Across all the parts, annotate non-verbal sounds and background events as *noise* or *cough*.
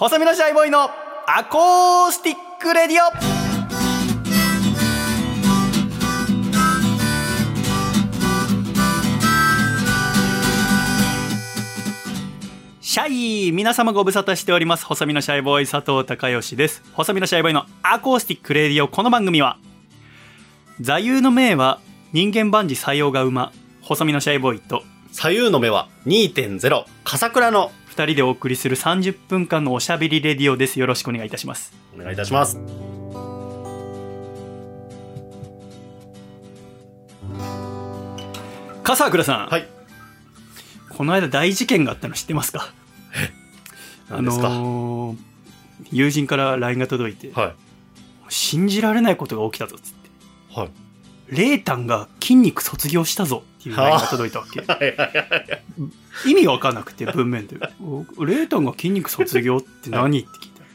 細身のシャイボーイのアコースティックレディオ。シャイ皆様ご無沙汰しております。細身のシャイボーイ佐藤孝義です。細身のシャイボーイのアコースティックレディオ。この番組は座右の銘は人間万事塞翁が馬細身のシャイボーイと左右の目は2.0笠倉の2人でお送りする30分間のおしゃべりレディオです。よろしくお願いいたします。お願いいたします。笠倉さん、はい。この間大事件があったの知ってますか？何ですか、のー友人から LINE が届いて、は信じられないことが起きたぞっつって。いはい。レータンが筋肉卒業したぞ。っていう LINE が届いたわけ。*laughs* はいはいはい意味が分かんなくて文面で。おレータンが筋肉卒業って何？って聞いた。ら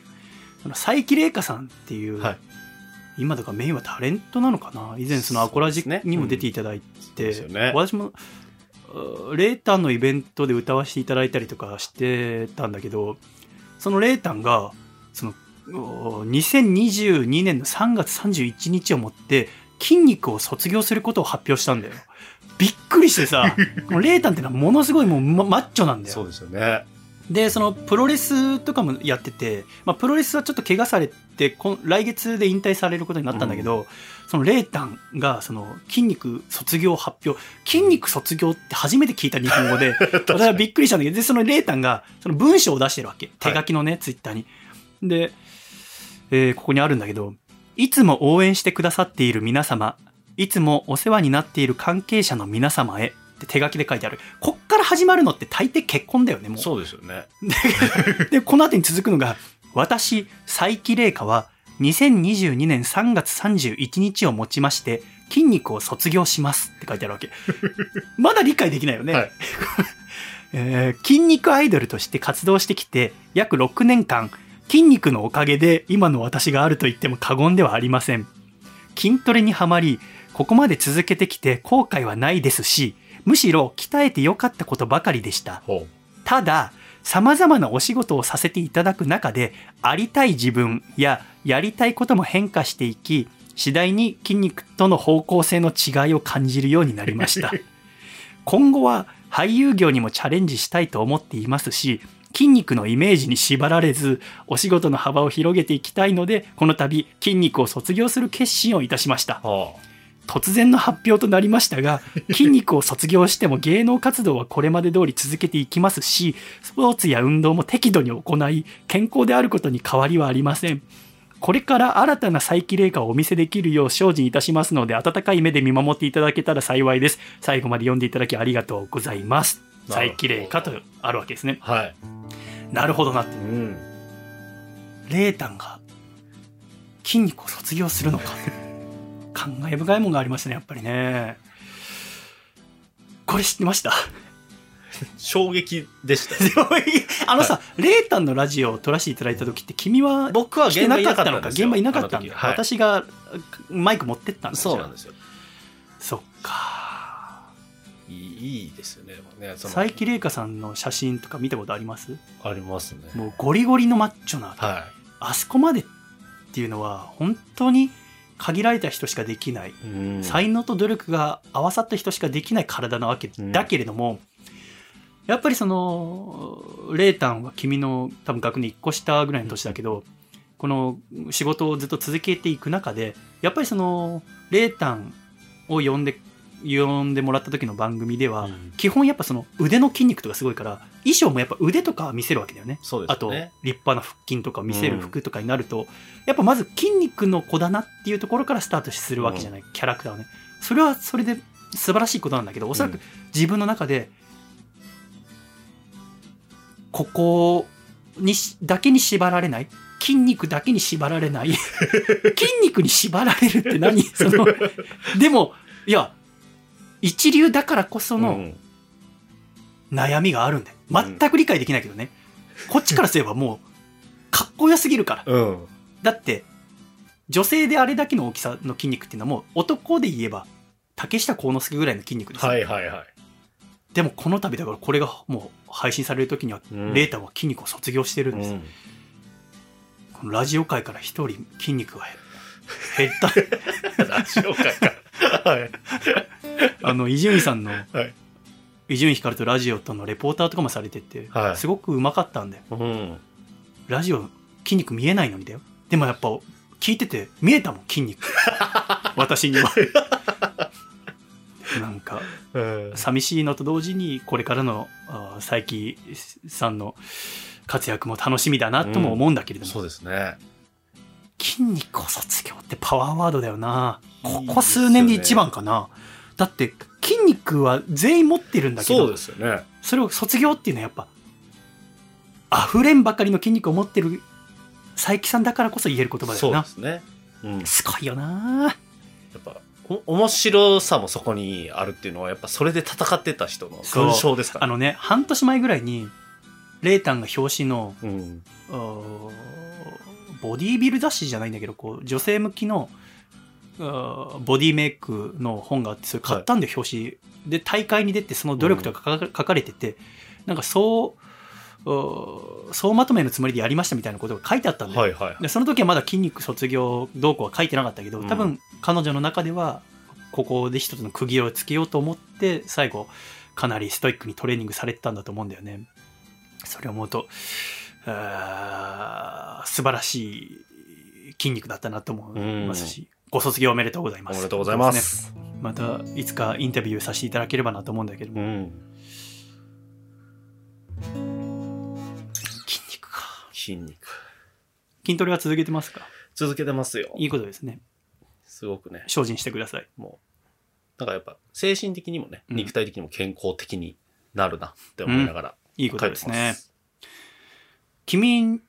あの佐伯玲香さんっていう、はい。今だからメインはタレントなのかな？以前そのアコラジにも出ていただいて、ですよね。私もあレータンのイベントで歌わせていただいたりとかしてたんだけどそのレータンがそのお2022年の3月31日をもって筋肉を卒業することを発表したんだよ。びっくりしてさ *laughs* もうレータンってのはものすごいもうママッチョなんだよ。そうですよね。でそのプロレスとかもやってて、まあ、プロレスはちょっと怪我されてこ来月で引退されることになったんだけど、そのレータンがその筋肉卒業発表筋肉卒業って初めて聞いた日本語で *laughs* 私はびっくりしたんだけどでそのレータンがその文章を出してるわけ。手書きのね、ツイッターに。で、えーここにあるんだけどいつも応援してくださっている皆様いつもお世話になっている関係者の皆様へって手書きで書いてあるこっから始まるのって大抵結婚だよねもうそうですよね *laughs* で、この後に続くのが、私、佐伯玲香は、2022年3月31日をもちまして、筋肉を卒業しますって書いてあるわけ。*laughs* まだ理解できないよね。はい *laughs* えー筋肉アイドルとして活動してきて、約6年間、筋肉のおかげで今の私があると言っても過言ではありません。筋トレにはまり、ここまで続けてきて後悔はないですし、むしろ鍛えてよかったことばかりでした。ほただ様々なお仕事をさせていただく中でありたい自分ややりたいことも変化していき次第に筋肉との方向性の違いを感じるようになりました *laughs* 今後は俳優業にもチャレンジしたいと思っていますし筋肉のイメージに縛られずお仕事の幅を広げていきたいのでこの度筋肉を卒業する決心をいたしました。突然の発表となりましたが *laughs* 筋肉を卒業しても芸能活動はこれまで通り続けていきますしスポーツや運動も適度に行い健康であることに変わりはありません。これから新たな再起霊化をお見せできるよう精進いたしますので温かい目で見守っていただけたら幸いです。最後まで読んでいただきありがとうございます再起霊化とあるわけですね。はい。なるほどなって。うん。レータンが筋肉を卒業するのか。*laughs* 感慨深いものがありましたねやっぱりね。これ知ってました？衝撃でした。*laughs* あのさ、レータンのラジオを撮らせていただいた時って君は僕は来てなかったのか現場いなかったんですよ現場いなかったんだはい。私がマイク持ってったんですそうなんですよ。そっかいいいいですよね。ね佐伯玲香さんの写真とか見たことあります？ありますね。もうゴリゴリのマッチョなはあそこまでっていうのは本当に限られた人しかできない。いうん。才能と努力が合わさった人しかできない体なわけうん。だけれども、やっぱりそのレータンは君の多分学年1個下ぐらいの年だけどこの仕事をずっと続けていく中でやっぱりそのレータンを呼んで呼んでもらった時の番組では、うん。基本やっぱその腕の筋肉とかすごいから衣装もやっぱ腕とか見せるわけだよね。そうですあと立派な腹筋とか見せる服とかになると、やっぱまず筋肉の子だなっていうところからスタートするわけじゃない、キャラクターはね。それはそれで素晴らしいことなんだけどおそらくうん自分の中でここにしだけに縛られない筋肉だけに縛られない *laughs* 筋肉に縛られるって何？そのでもいや一流だからこそうのん。悩みがあるんだよ。全く理解できないけどね、こっちからすればもうかっこよすぎるから。*laughs* うん。だって女性であれだけの大きさの筋肉っていうのはもう男で言えば竹下幸之助ぐらいの筋肉ですよ、はいはいはい。でもこの度だからこれがもう配信される時には、うん。レータンは筋肉を卒業してるんです、うん。このラジオ界から一人筋肉が減った。*laughs* ラジオ界から。はい。あの、伊集院さんの、はい伊集院光とラジオとのレポーターとかもされてて、はいすごくうまかったんだよ。うん。ラジオ、筋肉見えないのにだよ。でもやっぱ、聞いてて、見えたもん、筋肉。*laughs* 私には。*laughs* なんか、うん寂しいのと同時に、これからの、佐伯さんの活躍も楽しみだなとも思うんだけれども、そうですね。筋肉を卒業ってパワーワードだよな。ここ数年で一番かな。だって、筋肉は全員持ってるんだけどそうで、すよね。それを卒業っていうのはやっぱ、溢れんばかりの筋肉を持ってる佐伯さんだからこそ言える言葉だそうでよな。すね。うん。やすごいよな。っぱ、お面白さもそこにあるっていうのは、やっぱそれで戦ってた人の勲章ですから。あのね、半年前ぐらいに、レータンが表紙の、うん。ボディービル雑誌じゃないんだけど、こう、女性向きの、ボディメイクの本があって、それ買ったんで、表紙。で、大会に出て、その努力とか書かれてて、なんかそう、総まとめのつもりでやりましたみたいなことが書いてあったんだよ。はいはい。でその時はまだ筋肉卒業どうこうは書いてなかったけど、多分彼女の中では、ここで一つの区切りをつけようと思って、最後、かなりストイックにトレーニングされてたんだと思うんだよね。それを思うと、あー素晴らしい筋肉だったなと思いますし、ご卒業おめでとうございます。おめでとうございます。ですねまた、いつかインタビューさせていただければなと思うんだけども、うん。筋肉か。筋肉。筋トレは続けてますか？続けてますよ。いいことですね。すごくね。精進してください。もう、なんかやっぱ精神的にもね、うん肉体的にも健康的になるなって思いながらいいことですね。君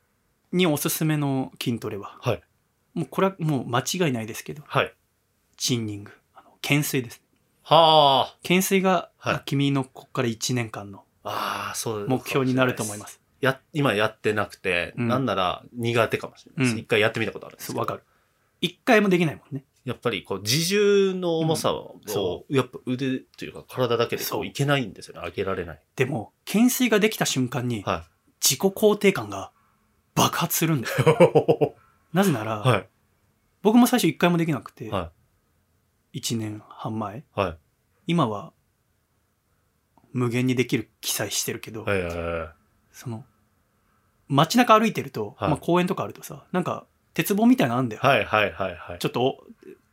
におすすめの筋トレは、はい。もうこれはもう間違いないですけど、はい。チンニング、あの懸垂です。は懸垂が、はいあ君のここから1年間のあ。ああ、そう目標になると思いますす。や、今やってなくて、うんなんなら苦手かもしれないです。うん一回やってみたことあるんですわかる。一回もできないもんね。やっぱりこう自重の重さを、うんそやっぱ腕というか体だけでこそうういけないんですよね。上げられない。でも、懸垂ができた瞬間に、は自己肯定感が爆発するんだよ。い。*laughs* なぜなら、はい。僕も最初一回もできなくて、は1年半前。い。はい。今は、無限にできる記載してるけど、はいはいはい。その、街中歩いてると、はいまあ公園とかあるとさ、なんか、鉄棒みたいなのあんだよ。はいはいはいはい。ちょっとお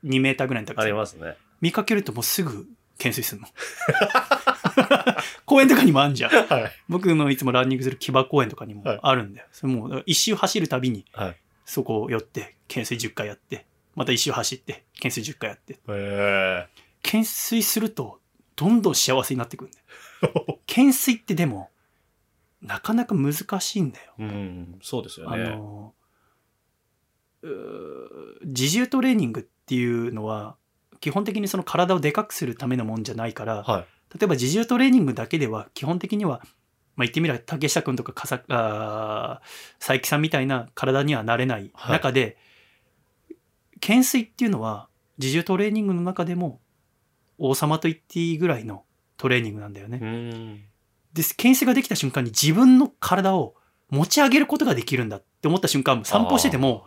2メーターぐらいの高ありさ。ますね。見かけるともうすぐ懸垂するの。*laughs* *laughs* 公園とかにもあんじゃん。はい。僕のいつもランニングする木場公園とかにもはいあるんだよ。それもう一周走るたびに、はい。そこを寄って、懸垂10回やって、また一周走って、懸垂10回やって。え懸垂すると、どんどん幸せになってくるんだよ。え *laughs* 懸垂ってでも、なかなか難しいんだよ。うん、そうですよあね。のうー自重トレーニングっていうのは基本的にその体をでかくするためのもんじゃないから、はい。例えば自重トレーニングだけでは基本的には、まあ、言ってみれば竹下君とかあー佐伯さんみたいな体にはなれないはい中で、懸垂っていうのは自重トレーニングの中でも王様と言っていいぐらいのトレーニングなんだよね。うん。で、懸垂ができた瞬間に自分の体を持ち上げることができるんだって思った瞬間、散歩してても、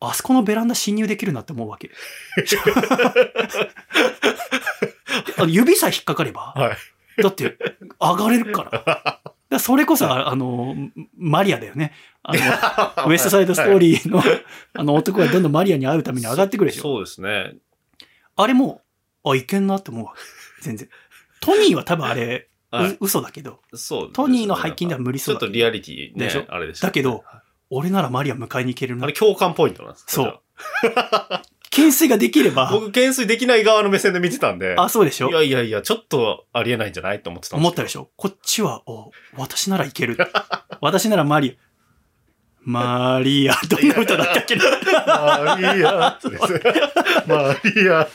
あそこのベランダ侵入できるなって思うわけ。*laughs* あの指さえ引っかかれば、はい。だって上がれるから。*laughs* だそれこそ、ああの、マリアだよね。あの、ウエストサイドストーリーの、*laughs* あの男がどんどんマリアに会うために上がってくるでしょ。そうですね。あれも、あ、いけんなって思うわけ。全然。*laughs* トニーは多分あれ、はいう嘘だけど、そうね。トニーの背筋では無理そうだちょっとリアリティね。でしょ？あれでしたね。だけどはい俺ならマリア迎えに行けるなあれ。共感ポイントなんですか？そう懸垂ができれば、あ僕、懸垂できない側の目線で見てたんで。あ、そうでしょ？いやいやいや、ちょっとありえないんじゃない？と思ってた思ったでしょ？こっちは、お、私ならいける。*laughs* 私ならマリア。マリア、どんな歌だったっけなマリア。マリア。*laughs*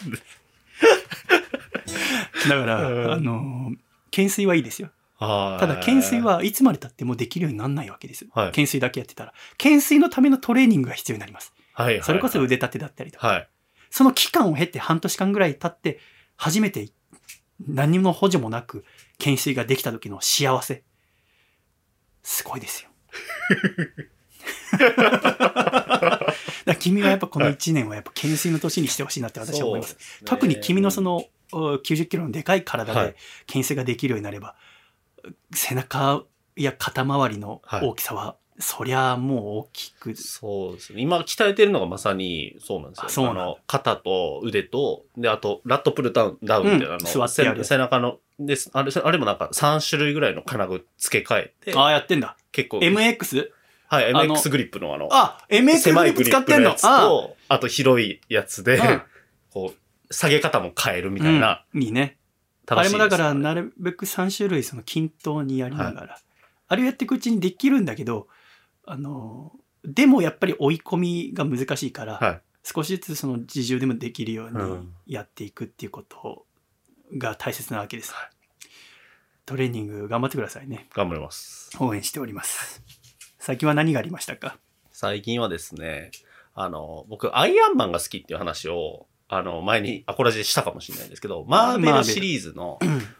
だから、うんあの、懸垂はいいですよ。たただ、懸垂、はいつまで経ってもできるようにならないわけですよ。はい懸垂だけやってたら。懸垂のためのトレーニングが必要になります。はいはい、それこそ腕立てだったりとか。はい。その期間を経て半年間ぐらい経って、初めて何の補助もなく懸垂ができた時の幸せ。すごいですよ。*laughs* ら君はやっぱこの1年はやっぱ懸垂の年にしてほしいなって私は思います。ね特に君のそのお90キロのでかい体はいで懸垂ができるようになれば、背中や肩周りの大きさは、そりゃもう大きく、そうですね。今鍛えてるのがまさにそうなんですよ。あそうの、肩と腕と、で、あと、ラットプルダウン、ダウンみたいなうんの、座ってやる背背中の、です。あれ、あれもなんか3種類ぐらいの金具付け替えて、ああ、やってんだ。結構、MX? はい、MX グリップのあの、あ、MX グリ使ってんのあと、あと広いやつで、うんこう、下げ方も変えるみたいな、うんいいね。あれもだから、なるべく3種類その均等にやりながら、あれをやっていくうちにできるんだけど、あの、でもやっぱり追い込みが難しいから、はい少しずつその自重でもできるよううにんやっていくっていうことが大切なわけです。はいトレーニング頑張ってくださいね。頑張ります。応援しております。最近は何がありましたか？最近はですね、あの、僕、アイアンマンが好きっていう話を、あの、前にアコラジでしたかもしれないんですけど、マーベルシリーズの、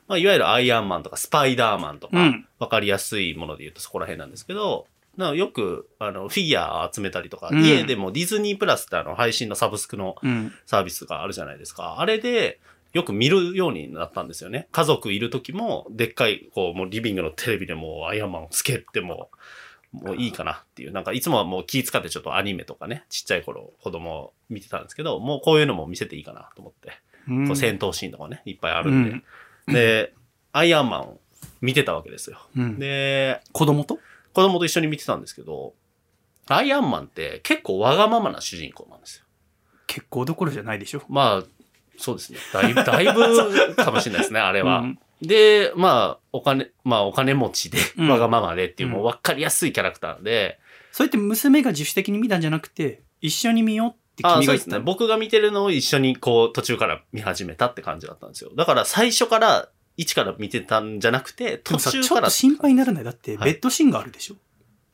まあ、いわゆるアイアンマンとかスパイダーマンとか、うん。わかりやすいもので言うとそこら辺なんですけど、なよく、あの、フィギュア集めたりとか、うん家でもディズニープラスってあの、配信のサブスクのうん。サービスがあるじゃないですか。あれで、よく見るようになったんですよね。家族いる時も、でっかい、こう、もうリビングのテレビでもうアイアンマンをつけても、もういいかなっていう。なんかいつもはもう気使ってちょっとアニメとかね、ちっちゃい頃子供見てたんですけど、もうこういうのも見せていいかなと思って。うんこう戦闘シーンとかね、いっぱいあるんで。で、アイアンマンを見てたわけですよ。うんで、子供と？子供と一緒に見てたんですけど、アイアンマンって結構わがままな主人公なんですよ。結構どころじゃないでしょ。まあ、そうですね。だいぶ、*laughs* だいぶかもしれないですね、あれは。うんで、まあ、お金、まあ、お金持ちで、うんわがままでっていう、もううん分かりやすいキャラクターで、それって娘が自主的に見たんじゃなくて、一緒に見ようってあそうですね。君が言ったの僕が見てるのを一緒にこう、途中から見始めたって感じだったんですよ。だから最初から、一から見てたんじゃなくて、途中からちょっと、心配にならない。だって、はいベッドシーンがあるでしょ。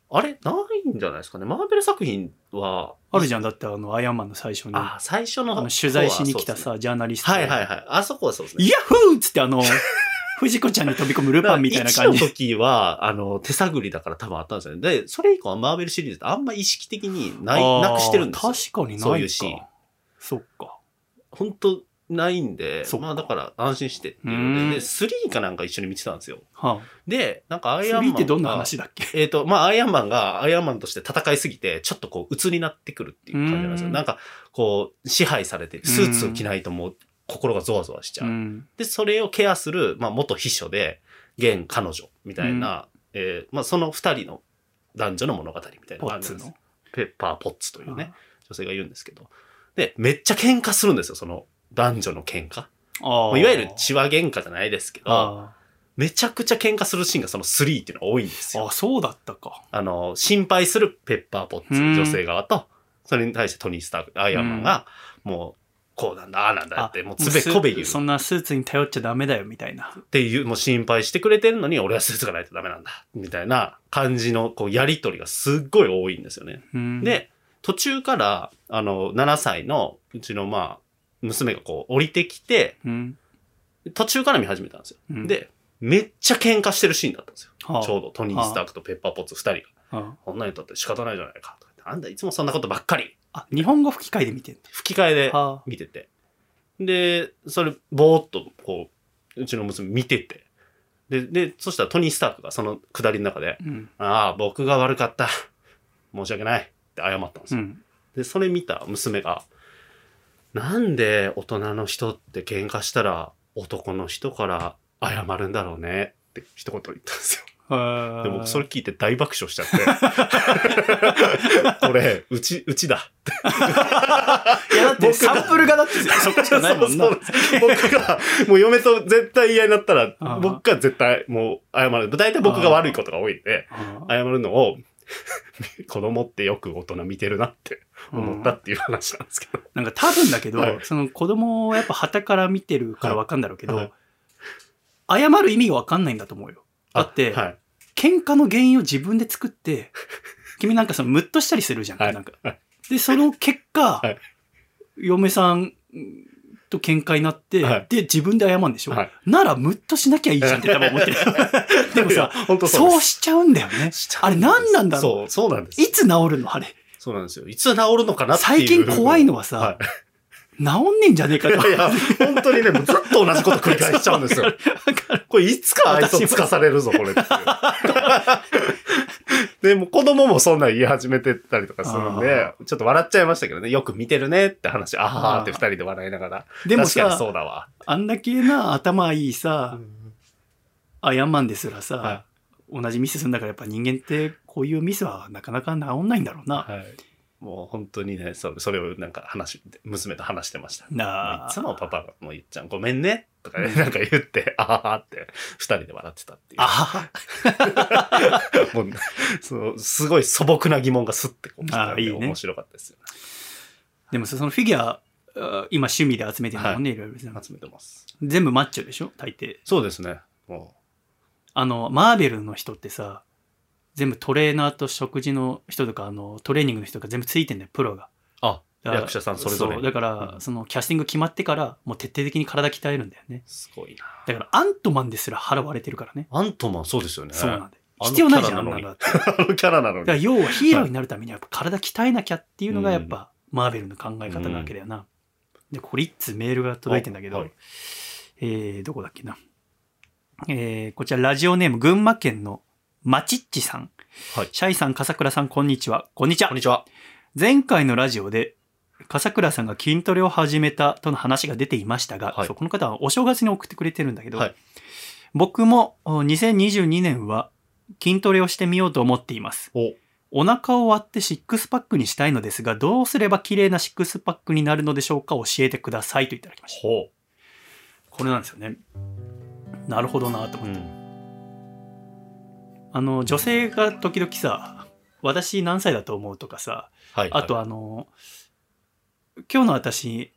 あれ？ないんじゃないですかね。マーベル作品は、あるじゃん。だって、あの、アイアンマンの最初に、ああ、最初のの取材しに来たそうですねさ、ジャーナリスト。はいはいはい。あそこはそうですね。イヤッフーっつって、あの、*laughs* 藤子ちゃんに飛び込むルパンみたいな感じ1の。時は、あの、手探りだから多分あったんですよね。で、それ以降はマーベルシリーズってあんま意識的にない、なくしてるんですよ。確かにないか。そういうシーン。そっか。本当ないんでまあだから安心してっていううんので、で、3かなんか一緒に見てたんですよ。はで、なんかあ。アイアンマンが。スリーってどんな話だっけ？えっ、と、まあ、アイアンマンが、アイアンマンとして戦いすぎて、ちょっとこう、鬱になってくるっていう感じなんですよ。うんなんか、こう、支配されてる。スーツを着ないともう、心がゾワゾワしちゃう。うん。で、それをケアする、まあ、元秘書で、現彼女みたいな、えーまあ、その二人の男女の物語みたいな感じですの？ペッパーポッツというね、女性が言うんですけど。で、めっちゃ喧嘩するんですよ、その男女の喧嘩？いわゆる血話喧嘩じゃないですけど、あめちゃくちゃ喧嘩するシーンがその3っていうのが多いんですよ。ああ、そうだったか。あの、心配するペッパーポッツ、うん女性側と、それに対してトニー・スターク、アイアンマンが、もう、こうなんだ、ああなんだって、もうつべこべ言う。そんなスーツに頼っちゃダメだよ、みたいな。っていう、もう心配してくれてるのに、俺はスーツがないとダメなんだ。みたいな感じの、こう、やりとりがすっごい多いんですよね。うん、で、途中から、あの、7歳の、うちの、まあ、娘がこう、降りてきて、うん。途中から見始めたんですよ。うんで、めっちゃ喧嘩してるシーンだったんですよ。はあちょうど、トニー・スタークとペッパーポッツ2人が。あこんなにとって仕方ないじゃないか。とか言ってあんたいつもそんなことばっかり。あ、日本語吹き替えで見てん吹き替えで。見てて。で、それ、ぼーっと、こう、うちの娘見てて。で、で、そしたらトニー・スタークがその下りの中で、うん。ああ、僕が悪かった。申し訳ない。って謝ったんですよ。うん。で、それ見た娘が、なんで大人の人って喧嘩したら男の人から謝るんだろうね？って一言言ったんですよ。で、僕それ聞いて大爆笑しちゃって。*laughs* これ、うち、うちだ。いや、だってサンプルがだってそこしかないもんな。そう僕が、もう嫁と絶対嫌になったら僕が絶対もう謝る。大体僕が悪いことが多いんで、あ謝るのを、*laughs* 子供ってよく大人見てるなって思ったっていう話なんですけど。なんか多分だけど、はいその子供をやっぱ旗から見てるからわかんだろうけど、はい謝る意味がわかんないんだと思うよ。だって、あはい。喧嘩の原因を自分で作って、*laughs* 君なんかそのムッとしたりするじゃん。はいなんかで、その結果、はい嫁さんと喧嘩になって、はいで、自分で謝るんでしょ、はいなら、ムッとしなきゃいいじゃんって多分思ってる。*laughs* *laughs* でもさ、そうそうしちゃうんだよね。あれ何なんだろそう、そうなんですうい。つ治るのあれ？そうなんですよ。いつ治るのかなっていう。最近怖いのはさ、は治んねんじゃねえかい。とい。や、本当にね、ずっと同じこと繰り返しちゃうんですよ。*laughs* これいつか愛想つかされるぞ、これ。でも子供もそんなん言い始めてたりとかするんで、ちょっと笑っちゃいましたけどね。よく見てるねって話、あはーって二人で笑いながら。でも確かにそさ、うだわ。あんだけな、頭いいさ、アイアンマンですらさ、は同じミスするんだからやっぱ人間ってこういうミスはなかなか治んないんだろうな。はい。もう本当にね、そそれをなんか話、娘と話してました。なあ。いつもパパがもう言っちゃんごめんねとかね、なんか言って、*laughs* あははって二人で笑ってたっていう。あは *laughs* もう、そう、すごい素朴な疑問がスッてこう来たんであいいね面白かったですよでもさそのフィギュア、あ今趣味で集めてるのもね、い、ろいろね。集めてます。全部マッチョでしょ？大抵。そうですね。もあの、マーベルの人ってさ、全部トレーナーと食事の人とか、あの、トレーニングの人とか全部ついてんだよ、プロが。う、あ、役者さんそれぞれだから、うんそのキャスティング決まってから、もう徹底的に体鍛えるんだよね。すごいな。だから、アントマンですら腹割れてるからね。アントマンそうですよね。そうなんだよ。あの必要ないじゃん、あんキャラなのあのキャラなの *laughs* らに。要はヒーローになるためにはやっぱ体鍛えなきゃっていうのがやっぱ、マーベルの考え方なわけだよな。で、これ一通メールが届いてんだけど、はいえー、どこだっけな。えー、こちらラジオネーム群馬県のまちっちさん。はいシャイさん、笠倉さん、こんにちは。こんにちはこん。にちは。前回のラジオで、笠倉さんが筋トレを始めたとの話が出ていましたが、はいそうこの方はお正月に送ってくれてるんだけど、はい僕もお2022年は筋トレをしてみようと思っています。お、お腹を割ってシックスパックにしたいのですが、どうすれば綺麗なシックスパックになるのでしょうか教えてくださいといただきました。ほこれなんですよね。なるほどなとう。思って。ん。あの、女性が時々さ、私何歳だと思うとかさ、はい。あとあの、今日の私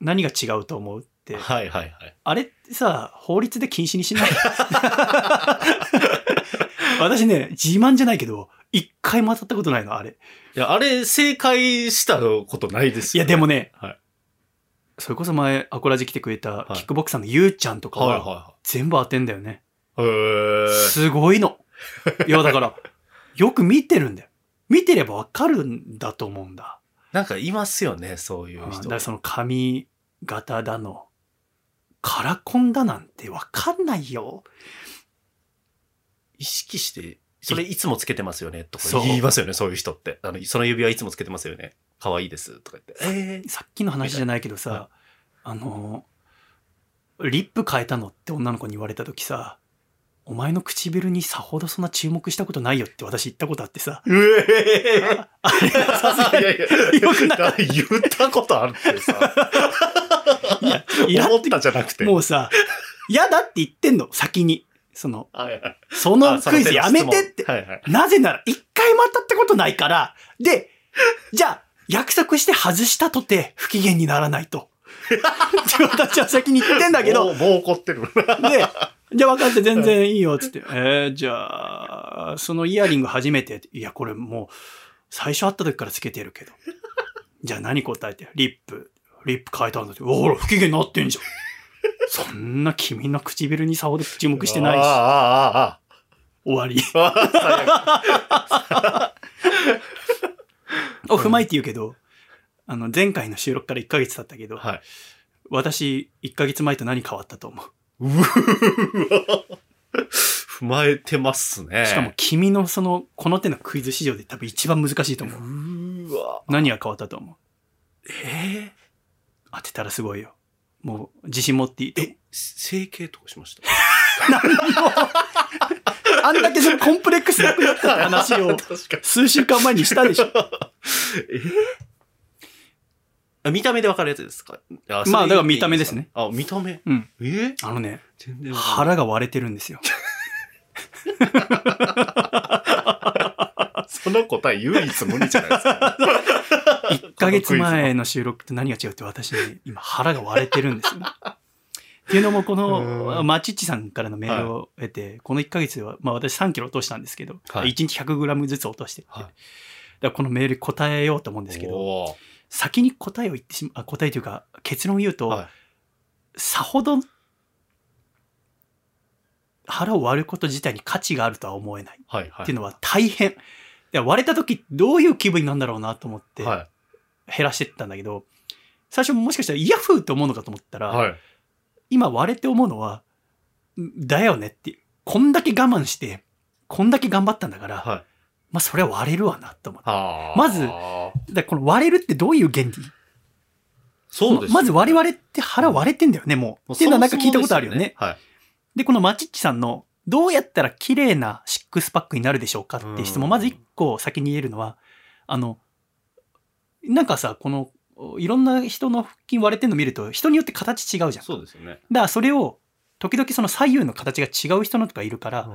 何が違うと思うって、はいはいはい。あれってさ、法律で禁止にしない？*laughs* 私ね、自慢じゃないけど、一回も当たったことないの、あれ。いや、あれ、正解したことないですよ、いや、でもね、はいそれこそ前、アコラジ来てくれたはいキックボクサーのゆうちゃんとかはいは、は全部当てんだよね。いはい。すごいの。*laughs* いや、だから、よく見てるんだよ。見てればわかるんだと思うんだ。なんかいますよね、そういう人。だからその髪型だの、カラコンだなんてわかんないよ。意識して、それいつもつけてますよねとか言いますよね、そういう人って。あの、その指輪いつもつけてますよね。可愛いです。とか言って。えさっきの話じゃないけどはさ、あの、リップ変えたのって女の子に言われた時さ、お前の唇にさほどそんな注目したことないよって私言ったことあってさ、うえあれはさすがにいやいや、よくない言ったことあるってさ。いや、思ったじゃなくて。もうさ、嫌だって言ってんの、先に。その、はいはい、そのクイズやめてって。はいはい。なぜなら、一回も当たったことないから、で、じゃあ、約束して外したとて不機嫌にならないと。って私は先に言ってんだけど、もう、もう怒ってる。で、じゃあ分かって全然いいよ、つって。*laughs* えー、じゃあ、そのイヤリング初めて。いや、これもう、最初会った時からつけてるけど。*laughs* じゃあ何答えて？リップ。リップ変えたんだって。ほら、不機嫌になってんじゃん。*laughs* そんな君の唇にさほど注目してないし、ああ、あ終わり。あ、ああ。最悪を踏まえて言うけど、あの、前回の収録から1ヶ月経ったけど、はい。私、1ヶ月前と何変わったと思う？うわ *laughs* 踏まえてますね。しかも、君のその、この手のクイズ史上で多分一番難しいと思う。うわ何が変わったと思う？え当てたらすごいよ。もう、自信持っていいえ、整形とかしました？*laughs* あんだけそのコンプレックスなくなった話を。*laughs* 数週間前にしたでしょ。えあ見た目でわかるやつですか？あまあだから見た目ですね。あ、見た目？うん。え？あのね、全然わかんない。腹が割れてるんですよ。*laughs* その答え唯一無二じゃないですか。*laughs* 1ヶ月前の収録と何が違うって私ね、今腹が割れてるんですよね。*laughs* っていうのもこうの、ん。マチッチさんからのメールを得て、この1ヶ月は、まあ私3キロ落としたんですけど、はい。1日100グラムずつ落としてって、はい。だからこのメール答えようと思うんですけど、おー先に答えを言ってしま、あ答えというか結論を言うと、はいさほど腹を割ること自体に価値があるとは思えない。はいはい。っていうのは大変、や割れた時どういう気分になるんだろうなと思っては減らしてったんだけど、最初もしかしたらイヤフーって思うのかと思ったい。ら、はい。今割れて思うのは、んだよねっていう。こんだけ我慢して、こんだけ頑張ったんだから、はい。まあそれは割れるわなと思って。まずだこの割れるってどういう原理？そうですよね。まず我々って腹割れてんだよね、もう。っていうのはなんか聞いたことあるよね。はい。で、このマチッチさんの、どうやったら綺麗なシックスパックになるでしょうかっていう質問、うんまず一個先に言えるのは、あの、なんかさ、この、いろんな人の腹筋割れてるの見ると、人によって形違うじゃん。そうですよね。だからそれを、時々その左右の形が違う人のとかいるから、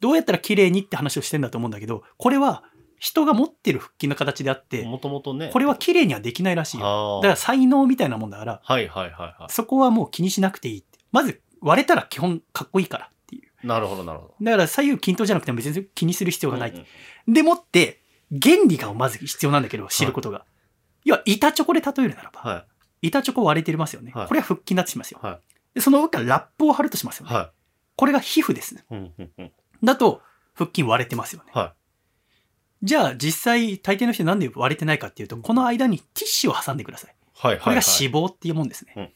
どうやったら綺麗にって話をしてんだと思うんだけど、これは人が持ってる腹筋の形であって、もともとね。これは綺麗にはできないらしいよ。だから才能みたいなもんだから、はいはいはいはそこはもう気にしなくていいって。まず割れたら基本かっこいいからっていう。い。なるほどなるほど。だから左右均等じゃなくても別に気にする必要がない。うんうんでもって、原理がまず必要なんだけど、知ることが。要は、板チョコで例えるならば、は板チョコ割れてますよね。はいこれは腹筋だとしますよ。い。はでその上からラップを貼るとしますよい。ね。はこれが皮膚です。い。うんうんうん。だと、腹筋割れてますよね。はじゃあ、実際、大抵の人なんで割れてないかっていうと、この間にティッシュを挟んでください。い。はいはい。これが脂肪っていうもんですね。うん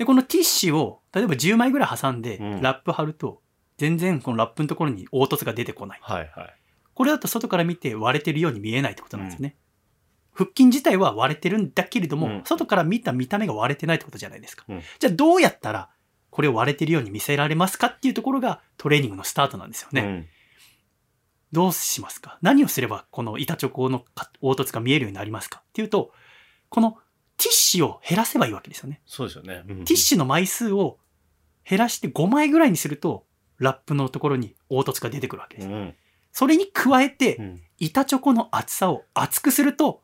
で、このティッシュを、例えば10枚ぐらい挟んでうん、ラップ貼ると、全然このラップのところに凹凸が出てこない。はいはい。これだと外から見て割れてるように見えないってことなんですよね。腹筋自体は割れてるんだけれども、うん外から見た見た目が割れてないってことじゃないですか。うんじゃあどうやったらこれを割れてるように見せられますかっていうところがトレーニングのスタートなんですよね。うんどうしますか？何をすればこの板チョコの凹凸が見えるようになりますかっていうと、このティッシュを減らせばいいわけですよね。そうですよね。テティッシュの枚数を減らして5枚ぐらいにすると、ラップのところに凹凸が出てくるわけです。うん。それに加えて、うん。板チョコの厚さを厚くすると、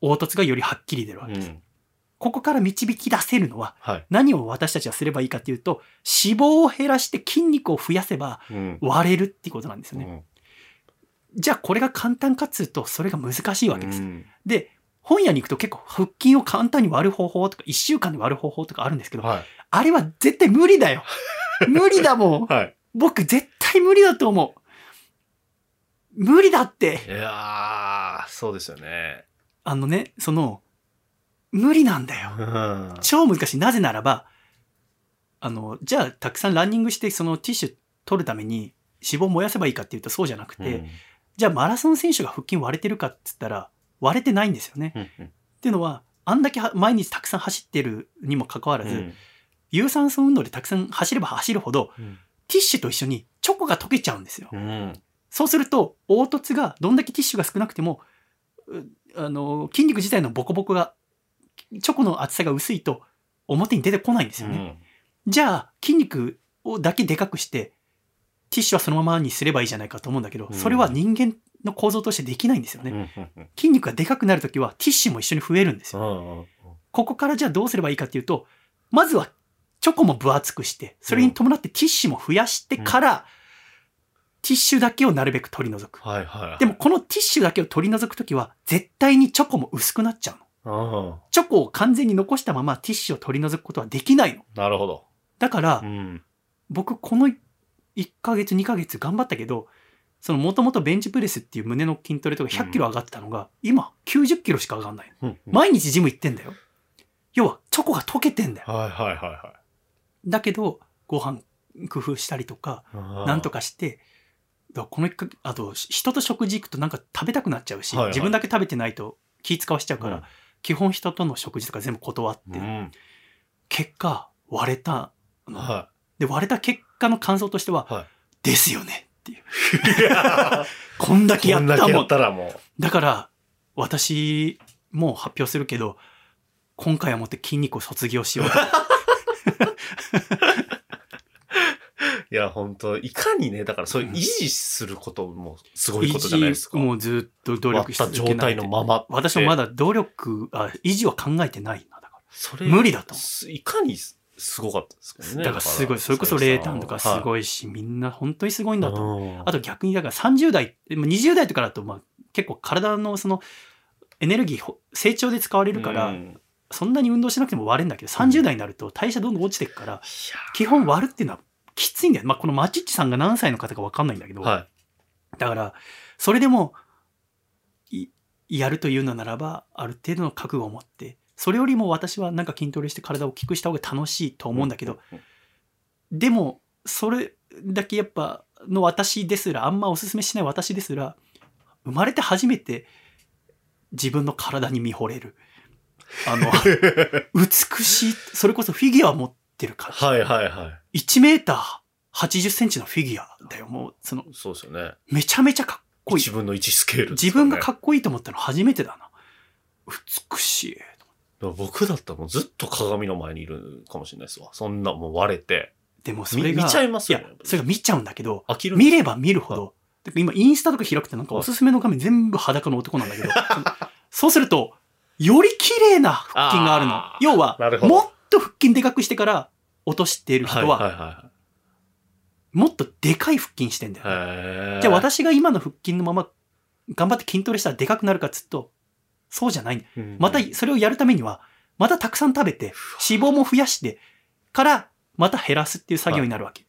凹凸がよりはっきり出るわけです。うん。ここから導き出せるのは、はい。何を私たちはすればいいかっていうと、脂肪を減らして筋肉を増やせばうん。割れるっていうことなんですよね。うんじゃあこれが簡単かっつうと、それが難しいわけです。うんで、本屋に行くと結構腹筋を簡単に割る方法とか、1週間で割る方法とかあるんですけど、はい。あれは絶対無理だよ。*laughs* 無理だもん。はい。僕絶対無理だと思う。無理だって。いやー、そうですよね。あのね、その、無理なんだよ。うん。超難しい。なぜならば、あの、じゃあ、たくさんランニングして、そのティッシュ取るために脂肪を燃やせばいいかっていうとそうじゃなくて、うんじゃあマラソン選手が腹筋割れてるかっつったら、割れてないんですよね。うんうんっていうのは、あんだけは毎日たくさん走ってるにもかかわらず、うん有酸素運動でたくさん走れば走るほど、ティッシュと一緒にチョコが溶けちゃうんですよ。うんそうすると、凹凸が、どんだけティッシュが少なくても、うあの、筋肉自体のボコボコが、チョコの厚さが薄いと、表に出てこないんですよね。じゃあ、筋肉をだけでかくして、ティッシュはそのままにすればいいじゃないかと思うんだけど、うんそれは人間の構造としてできないんですよね。うんうんうん筋肉がでかくなるときは、ティッシュも一緒に増えるんですよ。うんうんここからじゃあどうすればいいかっていうと、まずはチョコも分厚くして、それに伴ってティッシュも増やしてから、ティッシュだけをなるべく取り除く。でも、このティッシュだけを取り除くときは、絶対にチョコも薄くなっちゃうの。うん、チョコを完全に残したままティッシュを取り除くことはできないの。なるほど。だからう、ん。僕この1ヶ月2ヶ月頑張ったけど、そのもともとベンチプレスっていう胸の筋トレとか100キロ上がってたのが、今90キロしか上がんないの。うん毎日ジム行ってんだよ。要は、チョコが溶けてんだよ。はいはいはいはい。だけど、ご飯工夫したりとか、なんとか。かして、だこのあと、人と食事行くとなんか食べたくなっちゃうし、はいはい自分だけ食べてないと気使わしちゃうから、うん基本人との食事とか全部断って、うん。結果、割れたの、はで、割れた結果の感想としては、はいですよねっていう。*laughs* こんだけやったもんだけやっ。たらもだから、私、もう発表するけど、今回はもって筋肉を卒業しようと。*laughs* う。いや、本当いかにね、だからそういう維持することもすごいことじゃないですか。もうずっと努力し続けない態のまま。私もまだ努力、あ、維持は考えてないな。だかそれ無理だと思すいかにすすごかったですからら。ね。だからすごい、それこそレータンとかすいごいし、みんな本当にすごいんだと思う。うんあと逆に、だから30代、まあ20代とかだと、まあ結構体のそのエネルギーほ、成長で使われるから、うんそんなに運動しなくても割れるんだけど、30代になると代謝どんどん落ちていくから、基本割るっていうのはきついんだよ。まあこのマチッチさんが何歳の方かわかんないんだけど、はだから、それでも、やるというのならば、ある程度の覚悟を持って、それよりも私はなんか筋トレして体を大きくした方が楽しいと思うんだけど、でも、それだけやっぱの私ですら、あんまおすすめしない私ですら、生まれて初めて自分の体に見惚れる。あの、*laughs* 美しい、それこそフィギュア持ってる感じ。はいはいはい。1メーター80センチのフィギュアだよ。もう、その、そうですよね。めちゃめちゃかっこいい1。分の1スケールです自分がかっこいいと思ったの初めてだな。美しい。僕だったらもうずっと鏡の前にいるかもしれないですわ。そんなもう割れて。でもそれが、見見ちゃいますよねや、それが見ちゃうんだけど、見れば見るほど、てか今インスタとか開くとなんかおすすめの画面全部裸の男なんだけど、そうすると、より綺麗な腹筋があるの要はもっと腹筋でかくしてから落としている人はいはいは、はもっとでかい腹筋してんだよい。ね。へーじゃあ私が今の腹筋のまま頑張って筋トレしたらでかくなるかっつうと、そうじゃないんだようんまたそれをやるためには、またたくさん食べて、脂肪も増やして、から、また減らすっていう作業になるわけ。っ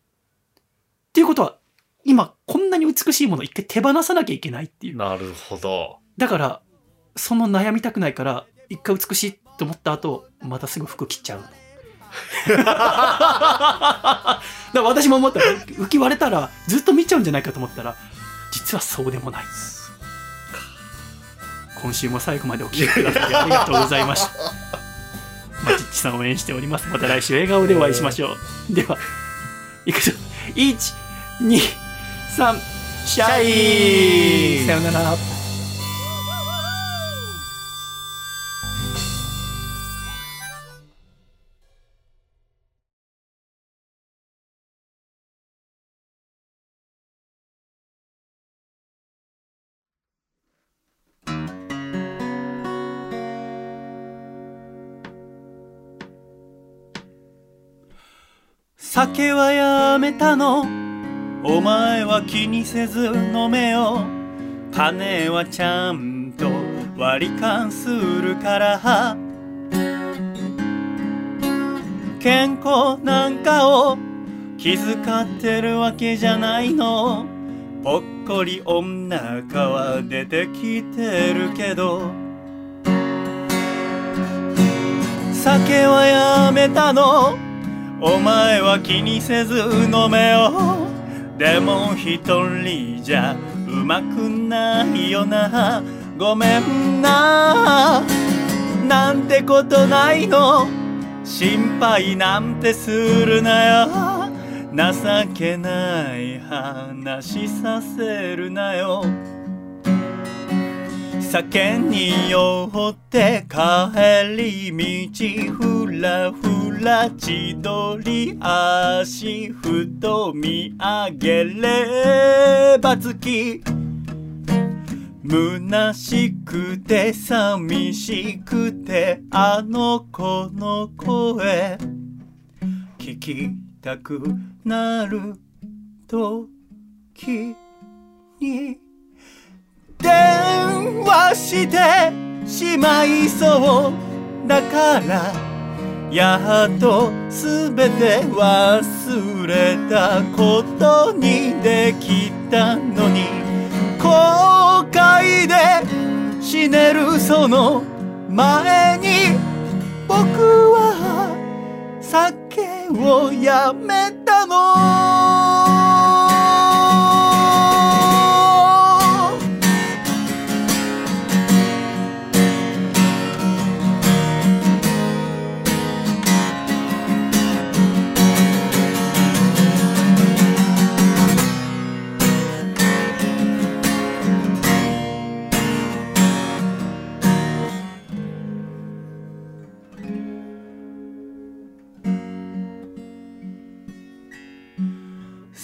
ていうことは、今、こんなに美しいものを一回手放さなきゃいけないっていう。なるほど。だから、その悩みたくないから、一回美しいと思った後、またすぐ服切っちゃう。*laughs* だから私も思ったら、浮き割れたら、ずっと見ちゃうんじゃないかと思ったら、実はそうでもない。今週も最後までお聞きくださりありがとうございました。まちっちさん応援しております。また来週笑顔でお会いしましょう。では、いくぞ。1、2、3、シャイさよなら。酒はやめたの。お前は気にせず飲めよ。金はちゃんと割り勘するから健康なんかを気遣ってるわけじゃないの。ぽっこり女は出てきてるけど。酒はやめたの。お前は気にせず飲めよでも一人じゃうまくないよな。ごめんな。なんてことないの。心配なんてするなよ。情けない話させるなよ。酒に酔って帰り道ふらふら千鳥足ふと見上げれば月。虚しくて寂しくてあの子の声。聞きたくなる時に電話してしまいそうだからやっとすべて忘れたことにできたのに後悔で死ねるその前に僕は酒をやめたの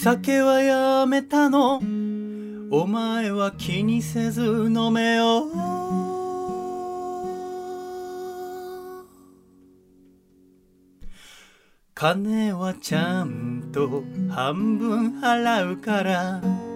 酒はやめたの。お前は気にせず飲めよ。金はちゃんと半分払うから。